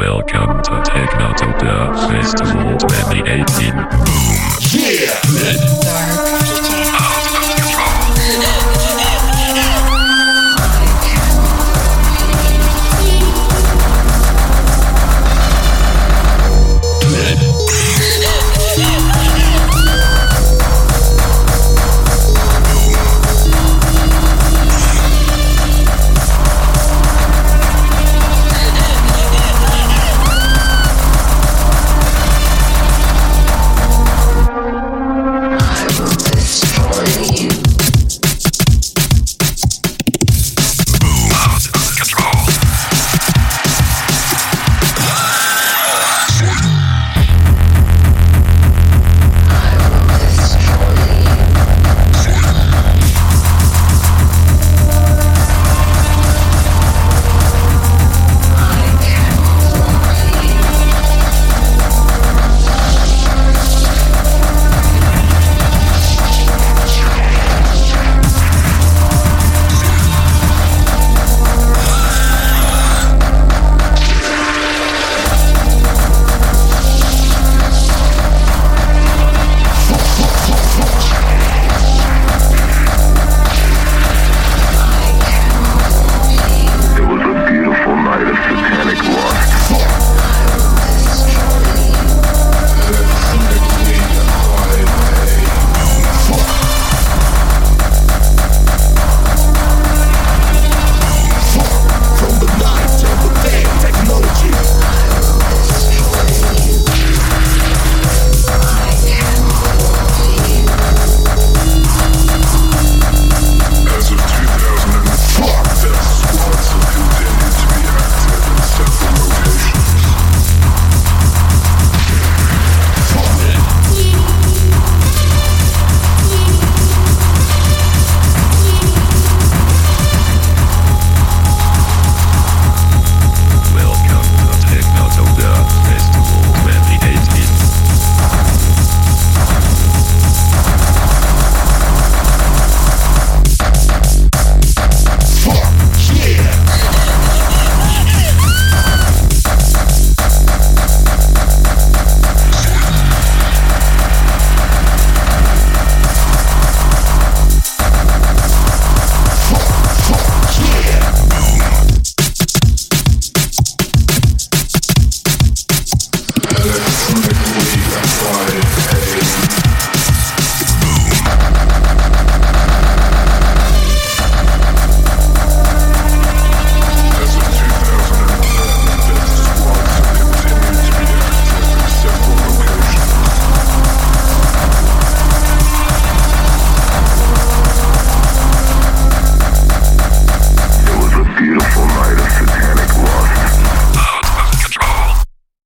Welcome to Technotopia Festival 2018. Boom! Yeah!